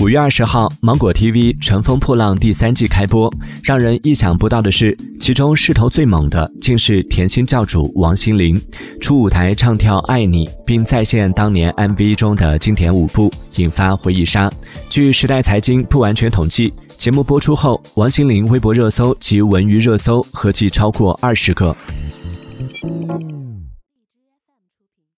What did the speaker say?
五月二十号，芒果 TV《乘风破浪》第三季开播。让人意想不到的是，其中势头最猛的竟是甜心教主王心凌，出舞台唱跳《爱你》，并再现当年 MV 中的经典舞步，引发回忆杀。据时代财经不完全统计，节目播出后，王心凌微博热搜及文娱热搜合计超过二十个。